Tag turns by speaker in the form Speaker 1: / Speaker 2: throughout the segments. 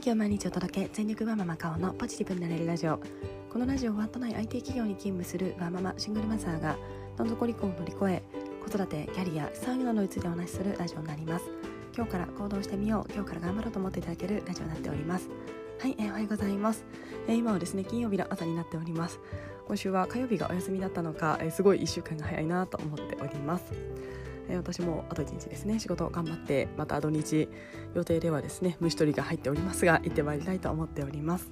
Speaker 1: 元気を毎日お届け全力ワーママ顔のポジティブになれるラジオこのラジオは都内 IT 企業に勤務するワーママシングルマザーがどん底離婚を乗り越え子育てキャリア資産運用のについてお話しするラジオになります今日から行動してみよう今日から頑張ろうと思っていただけるラジオになっております。はい、えー、おはようございます、えー、今はですね金曜日の朝になっております。今週は火曜日がお休みだったのか、えー、すごい1週間が早いなと思っております。え私もあと1日ですね仕事頑張ってまた土日予定ではですね虫取りが入っておりますが行ってまいりたいと思っております。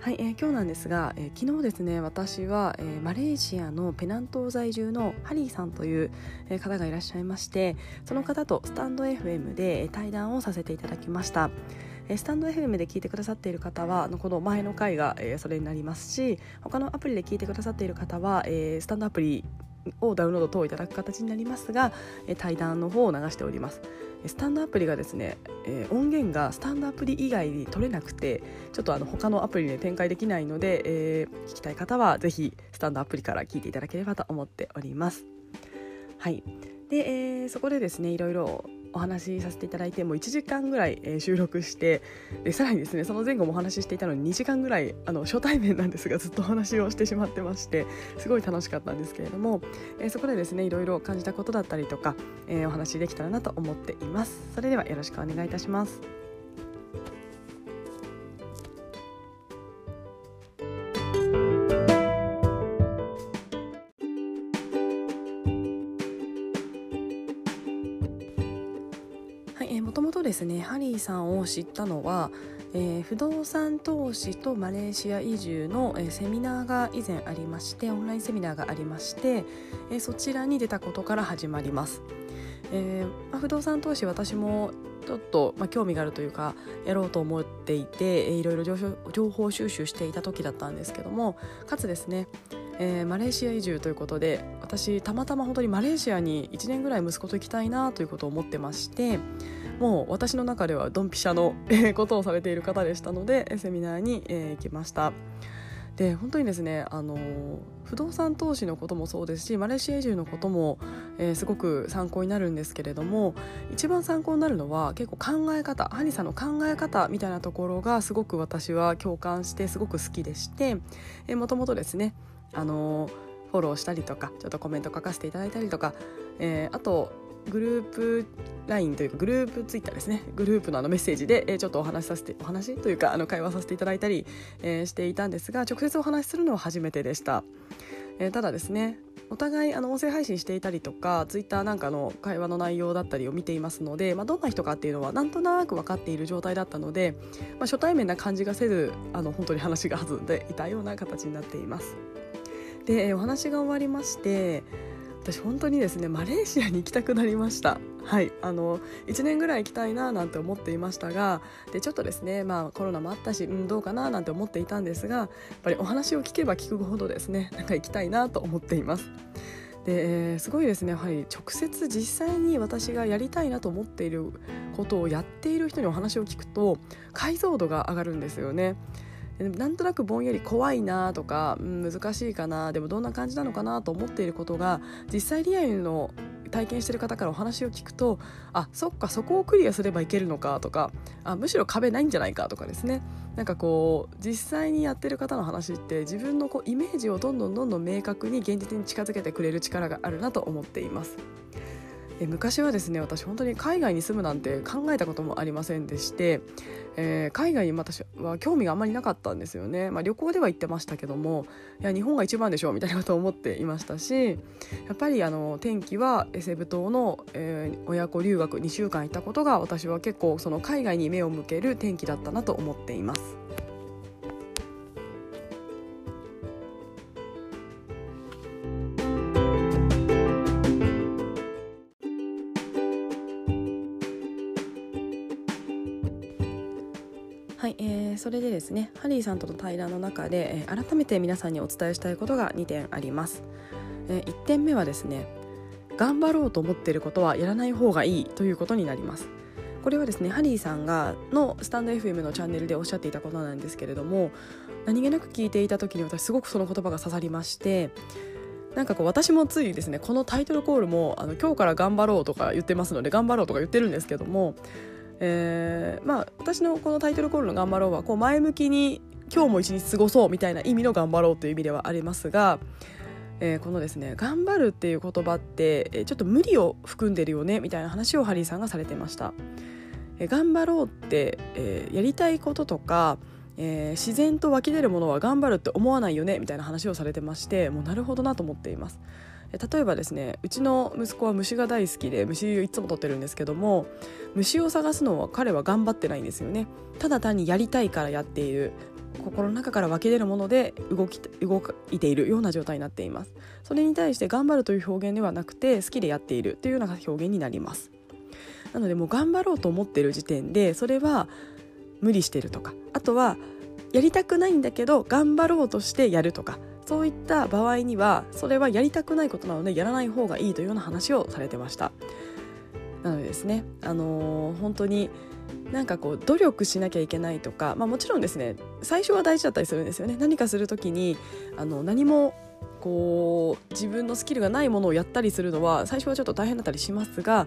Speaker 1: はい、えー、今日なんですが、えー、昨日ですね私は、えー、マレーシアのペナン島在住のハリーさんという、えー、方がいらっしゃいましてその方とスタンド FM で、え、対談をさせていただきました。スタンド FM で聞いてくださっている方はこの前の回が、え、それになりますし他のアプリで聞いてくださっている方は、えー、スタンドアプリをダウンロード等いただく形になりますが対談の方を流しております。スタンドアプリがですね、え、音源がスタンドアプリ以外に取れなくてちょっとあの他のアプリで展開できないので、えー、聞きたい方はぜひスタンドアプリから聞いていただければと思っております。はい。で、えー、そこでですねいろいろお話しさせていただいてもう1時間ぐらい、えー、収録してでさらにですねその前後もお話ししていたのに2時間ぐらいあの初対面なんですがずっとお話をしてしまってましてすごい楽しかったんですけれども、えー、そこでですねいろいろ感じたことだったりとか、えー、お話できたらなと思っています。それではよろしくお願いいたしますです。さんを知ったのは、えー、不動産投資とマレーシア移住の、えー、セミナーが以前ありましてオンラインセミナーがありまして、えー、そちらに出たことから始まります。えーまあ、不動産投資私もちょっと、まあ、興味があるというかやろうと思っていて、えー、いろいろ情報収集していた時だったんですけどもかつですねえー、マレーシア移住ということで私たまたま本当にマレーシアに1年ぐらい息子と行きたいなということを思ってましてもう私の中ではドンピシャのことをされている方でしたのでセミナーに、えー、行きました。で本当にですねあの不動産投資のこともそうですしマレーシア移住のことも、えー、すごく参考になるんですけれども一番参考になるのは結構考え方ハニさんの考え方みたいなところがすごく私は共感してすごく好きでしてもともとですねあのフォローしたりとかちょっとコメント書かせていただいたりとか、えー、あとグループ LINE というかグループ Twitter ですねグループのあのメッセージで、えー、ちょっとお話しさせてお話というかあの会話させていただいたり、えー、していたんですが直接お話しするのは初めてでした、えー、ただですねお互いあの音声配信していたりとかツイッターなんかの会話の内容だったりを見ていますので、まあ、どんな人かっていうのはなんとなく分かっている状態だったので、まあ、初対面な感じがせずあの本当に話が弾んでいたような形になっています。でお話が終わりまして私本当にですねマレーシアに行きたくなりました。はい。あの1年ぐらい行きたいななんて思っていましたがでちょっとですねまあコロナもあったし、うん、どうかななんて思っていたんですがやっぱりお話を聞けば聞くほどですねなんか行きたいなと思っています。で、すごいですねやはり直接実際に私がやりたいなと思っていることをやっている人にお話を聞くと解像度が上がるんですよね。なんとなくぼんやり怖いなとか、うん、難しいかなでもどんな感じなのかなと思っていることが実際リアルの体験してる方からお話を聞くとあそっかそこをクリアすればいけるのかとかあむしろ壁ないんじゃないかとかですねなんかこう実際にやってる方の話って自分のこうイメージをどんどんどんどん明確に現実に近づけてくれる力があるなと思っています。え昔はですね私本当に海外に住むなんて考えたこともありませんでして、えー、海外に私は興味があまりなかったんですよね、まあ、旅行では行ってましたけどもいや日本が一番でしょみたいなことを思っていましたしやっぱりあの天気はエセブ島の、えー、親子留学2週間行ったことが私は結構その海外に目を向ける天気だったなと思っています。はい、えー、それでですねハリーさんとの対談の中で、えー、改めて皆さんにお伝えしたいことが2点あります、えー、1点目はですね頑張ろうと思っていることはやらない方がいいということになります。これはですねハリーさんがのスタンド FM のチャンネルでおっしゃっていたことなんですけれども何気なく聞いていた時に私すごくその言葉が刺さりましてなんかこう私もついですねこのタイトルコールもあの今日から頑張ろうとか言ってますので頑張ろうとか言ってるんですけどもえー、まあ私のこのタイトルコールの「頑張ろうは」こう前向きに今日も一日過ごそうみたいな意味の「頑張ろう」という意味ではありますが、えー、このですね「頑張る」っていう言葉ってちょっと無理を含んでるよねみたいな話をハリーさんがされてました。えー、頑張ろうって、えー、やりたいこととかえー、自然と湧き出るものは頑張るって思わないよねみたいな話をされてましてもうなるほどなと思っています例えばですねうちの息子は虫が大好きで虫をいつも取ってるんですけども虫を探すのは彼は頑張ってないんですよね。ただ単にやりたいからやっている。心の中から湧き出るもので動き動いているような状態になっています。それに対して頑張るという表現ではなくて好きでやっている。というような表現になります。なのでもう頑張ろうと思っている時点でそれは無理してるとかあとはやりたくないんだけど頑張ろうとしてやるとかそういった場合にはそれはやりたくないことなのでやらない方がいいというような話をされてました。なのでですねあのー、本当になんかこう努力しなきゃいけないとか、まあ、もちろんですね最初は大事だったりするんですよね。何かする時にあの何もこう自分のスキルがないものをやったりするのは最初はちょっと大変だったりしますが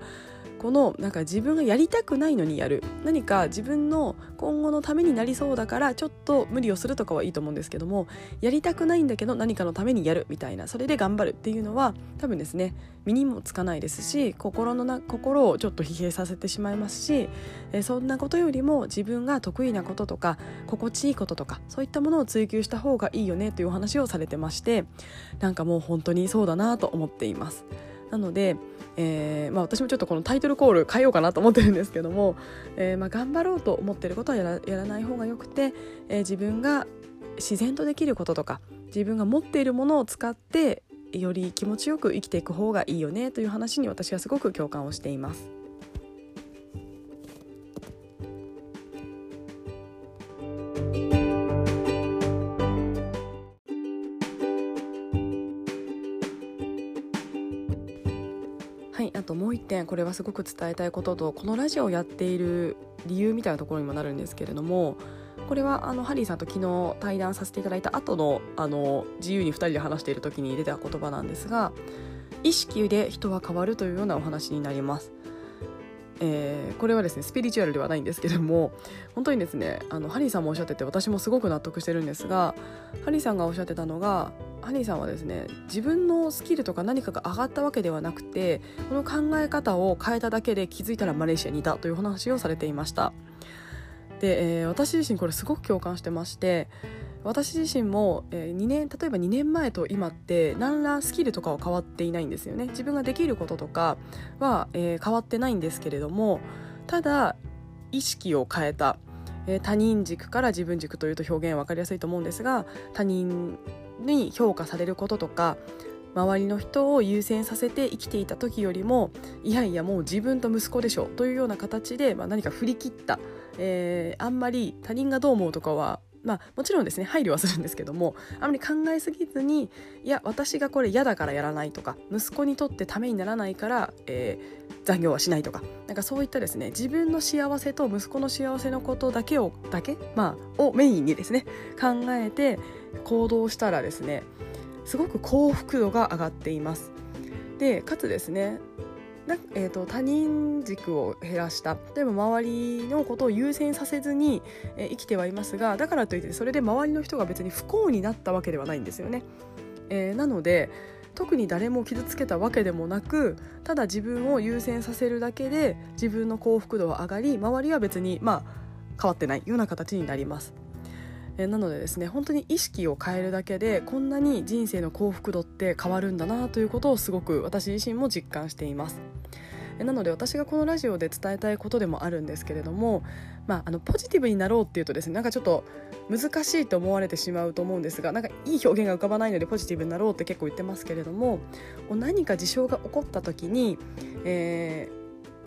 Speaker 1: このなんか自分がやりたくないのにやる何か自分の今後のためになりそうだからちょっと無理をするとかはいいと思うんですけどもやりたくないんだけど何かのためにやるみたいなそれで頑張るっていうのは多分ですね身にもつかないですし心のな心をちょっと疲弊させてしまいますし、えそんなことよりも自分が得意なこととか心地いいこととかそういったものを追求した方がいいよねというお話をされてましてなんかもう本当にそうだなと思っています。なのでえーまあ、私もちょっとこのタイトルコール変えようかなと思ってるんですけども、えーまあ、頑張ろうと思ってることはやらやらない方がよくて、えー、自分が自然とできることとか自分が持っているものを使ってより気持ちよく生きていく方がいいよねという話に私はすごく共感をしています。点これはすごく伝えたいこととこのラジオをやっている理由みたいなところにもなるんですけれどもこれはあのハリーさんと昨日対談させていただいた後のあの自由に2人で話している時に出た言葉なんですが意識で人は変わるというようなお話になります。えー、これはですねスピリチュアルではないんですけども本当にですねあのハリーさんもおっしゃってて私もすごく納得してるんですがハリーさんがおっしゃってたのがハニーさんはですね自分のスキルとか何かが上がったわけではなくてこの考え方を変えただけで気づいたらマレーシアにいたという話をされていました。で、えー、私自身これすごく共感してまして私自身も、えー、2年例えば2年前と今って何らスキルとかは変わっていないんですよね。自分ができることとかは、えー、変わってないんですけれどもただ意識を変えた。え他人軸から自分軸というと表現分かりやすいと思うんですが他人に評価されることとか周りの人を優先させて生きていた時よりもいやいやもう自分と息子でしょというような形で、まあ、何か振り切った、えー、あんまり他人がどう思うとかはまあ、もちろんですね配慮はするんですけどもあまり考えすぎずにいや私がこれ嫌だからやらないとか息子にとってためにならないから、えー、残業はしないとかなんかそういったですね自分の幸せと息子の幸せのことだけをだけ、まあ、をメインにですね考えて行動したらですねすごく幸福度が上がっています。でかつですねえーと、他人軸を減らした。例えば周りのことを優先させずに、えー、生きてはいますがだからといってそれで周りの人が別に不幸になったわけではないんですよね、えー、なので特に誰も傷つけたわけでもなくただ自分を優先させるだけで自分の幸福度は上がり周りは別にまあ変わってないような形になります。えなのでですね本当に意識を変えるだけでこんなに人生の幸福度って変わるんだなということをすごく私自身も実感しています。なので私がこのラジオで伝えたいことでもあるんですけれども、まあ、あのポジティブになろうっていうとですねなんかちょっと難しいと思われてしまうと思うんですがなんかいい表現が浮かばないのでポジティブになろうって結構言ってますけれども何か事象が起こった時に、え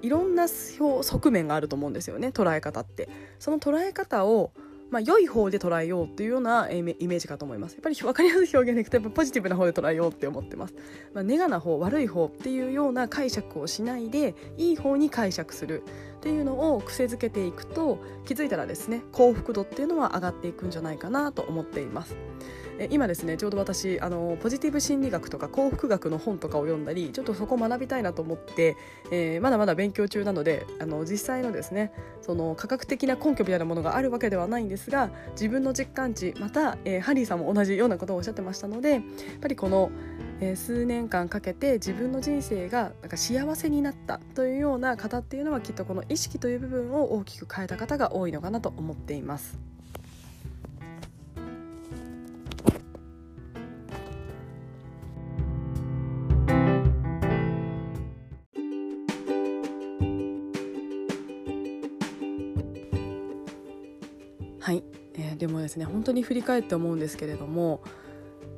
Speaker 1: ー、いろんな側面があると思うんですよね捉え方って。その捉え方をまあ、良い方で捉えようっていうようなイメージかと思います。やっぱり 分かりやすい表現でいくとやっぱポジティブな方で捉えようって思ってます、まあ、ネガな方悪い方っていうような解釈をしないでいい方に解釈するっていうのを癖づけていくと気づいたらですね幸福度っていうのは上がっていくんじゃないかなと思っています。今ですねちょうど私あのポジティブ心理学とか幸福学の本とかを読んだりちょっとそこを学びたいなと思って、えー、まだまだ勉強中なのであの実際のですねその科学的な根拠みたいなものがあるわけではないんですが自分の実感値また、えー、ハリーさんも同じようなことをおっしゃってましたのでやっぱりこの、えー、数年間かけて自分の人生がなんか幸せになったというような方っていうのはきっとこの意識という部分を大きく変えた方が多いのかなと思っています。はい、えー、でもですね本当に振り返って思うんですけれども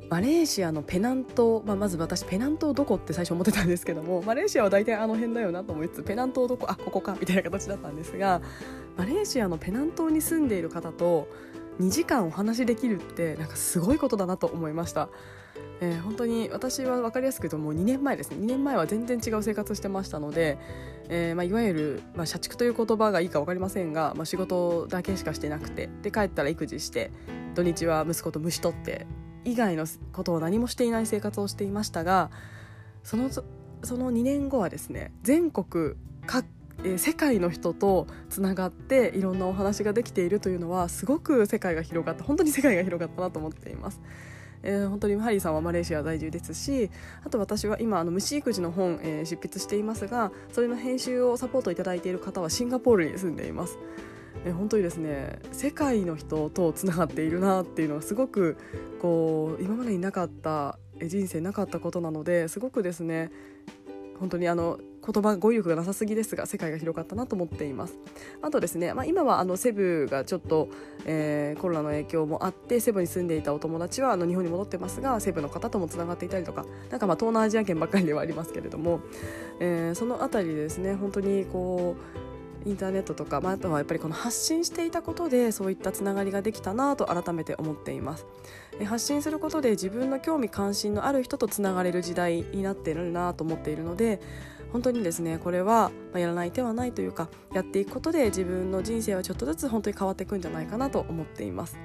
Speaker 1: マレーシアのペナント、まあ、まず私ペナン島どこって最初思ってたんですけどもマレーシアは大体あの辺だよなと思いつつペナン島どこあここかみたいな形だったんですがマレーシアのペナントに住んでいる方と2時間お話しできるってなんかすごいことだなと思いました。えー、本当に私は分かりやすく言うともう2年前ですね2年前は全然違う生活してましたので、えーまあ、いわゆる、まあ、社畜という言葉がいいか分かりませんが、まあ、仕事だけしかしてなくてで帰ったら育児して土日は息子と虫取って以外のことを何もしていない生活をしていましたがそのその2年後はですね全国各え世界の人とつながっていろんなお話ができているというのはすごく世界が広がった本当に世界が広がったなと思っています。えー、本当にハリーさんはマレーシア在住ですしあと私は今あの虫育児の本、えー、執筆していますがそれの編集をサポートいただいている方はシンガポールに住んでいます。え、本当にですね世界の人とつながっているなっていうのはすごくこう今までになかった人生なかったことなのですごくですね本当にあの言葉語彙力がなさすぎですが世界が広がったなと思っています。あとですね、まあ、今はあのセブがちょっと、えー、コロナの影響もあってセブに住んでいたお友達はあの日本に戻ってますがセブの方ともつながっていたりとかなんかまあ東南アジア圏ばっかりではありますけれども、えー、その辺りですね本当にこうインターネットとか、まあ、あとはやっぱりこの発信していたことでそういったつながりができたなと改めて思っています。発信することで自分の興味関心のある人とつながれる時代になっているなと思っているので本当にですねこれはやらない手はないというかやっていくことで自分の人生はちょっとずつ本当に変わっていくんじゃないかなと思っています。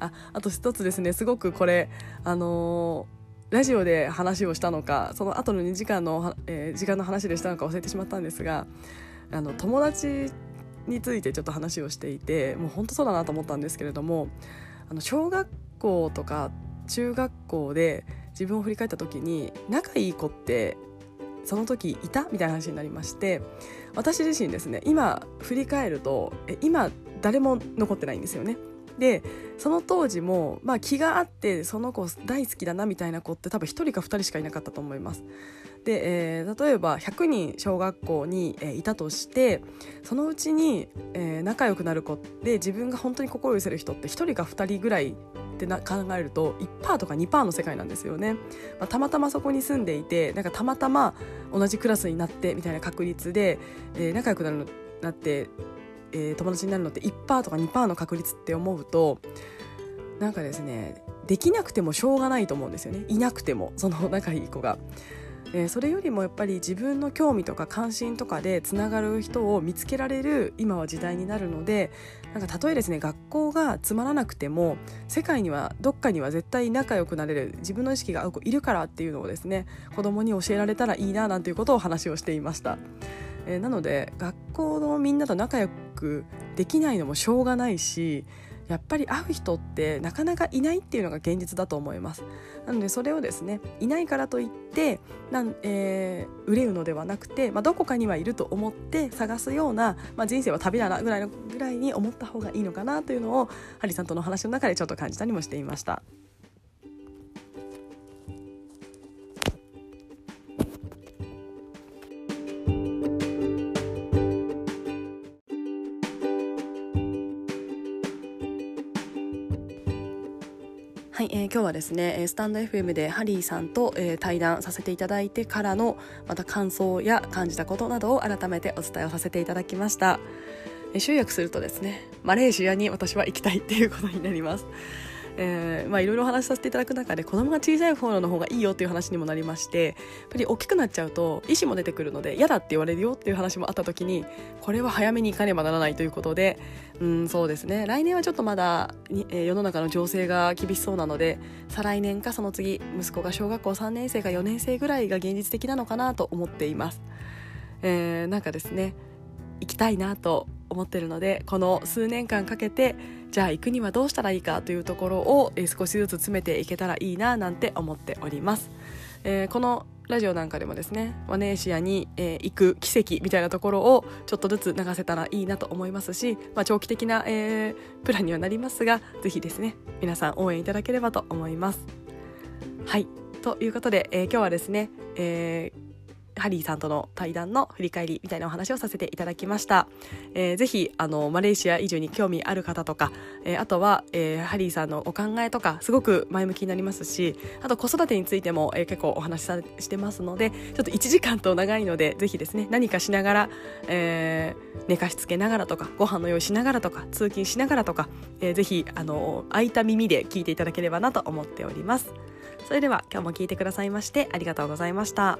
Speaker 1: ああと一つですねすごくこれあのー、ラジオで話をしたのかその後の2時間の、えー、時間の話でしたのか忘れてしまったんですがあの友達についてちょっと話をしていてもう本当そうだなと思ったんですけれどもあの小学校とか中学校で自分を振り返った時に仲いい子ってその時いた？みたいな話になりまして私自身ですね今振り返ると今誰も残ってないんですよね。でその当時も、まあ、気があってその子大好きだなみたいな子って多分1人か2人しかいなかったと思います。で、えー、例えば100人小学校に、えー、いたとしてそのうちに、えー、仲良くなる子で自分が本当に心を寄せる人って1人か2人ぐらいってな考えると1%とか2%の世界なんですよね、まあ、たまたまそこに住んでいてなんかたまたま同じクラスになってみたいな確率で、えー、仲良くなるのなって、えー、友達になるのって1%とか2%の確率って思うとなんかですねできなくてもしょうがないと思うんですよねいなくてもその仲いい子が。えー、それよりもやっぱり自分の興味とか関心とかでつながる人を見つけられる今は時代になるのでなんかたとえですね学校がつまらなくても世界にはどっかには絶対仲良くなれる自分の意識が合う子いるからっていうのをですね子供に教えられたらいいななんていうことを話をしていました。えー、なので学校のみんなと仲良くできないのもしょうがないしやっぱり会う人ってなかなかいないっていうのが現実だと思いますなのでそれをですねいないからといってなん、えー、憂うのではなくて、まあ、どこかにはいると思って探すような、まあ、人生は旅だなぐらいのぐらいに思った方がいいのかなというのをハリさんとの話の中でちょっと感じたりもしていました。今日はですねスタンド FM でハリーさんと、対談させていただいてからのまた感想や感じたことなどを改めてお伝えをさせていただきました、集約するとですねマレーシアに私は行きたいっていうことになります。えま、いろいろお話しさせていただく中で子供が小さい方の方がいいよっていう話にもなりましてやっぱり大きくなっちゃうと意思も出てくるので嫌だって言われるよっていう話もあった時にこれは早めに行かねばならないということでうんそうですね来年はちょっとまだに、えー、世の中の情勢が厳しそうなので再来年かその次息子が小学校3年生か4年生ぐらいが現実的なのかなと思っています。えー、なんかですね行きたいなと思ってるのでこの数年間かけてじゃあ行くにはどうしたらいいかというところを、え少しずつ詰めていけたらいいななんて思っております、えー、このラジオなんかでもですねマネーシアに、えー、行く奇跡みたいなところをちょっとずつ流せたらいいなと思いますし、まあ、長期的な、えー、プランにはなりますがぜひですね皆さん応援いただければと思います。はい。ということで、えー、今日はですね、えーハリーさんとの対談の振り返りみたいなお話をさせていただきました。えー、ぜひあのマレーシア移住に興味ある方とか、えー、あとは、えー、ハリーさんのお考えとかすごく前向きになりますしあと子育てについても、えー、結構お話しさしてますのでちょっと1時間と長いのでぜひですね何かしながら、えー、寝かしつけながらとかご飯の用意しながらとか通勤しながらとか、えー、ぜひあの空いた耳で聞いていただければなと思っております。それでは今日も聞いてくださいましてありがとうございました。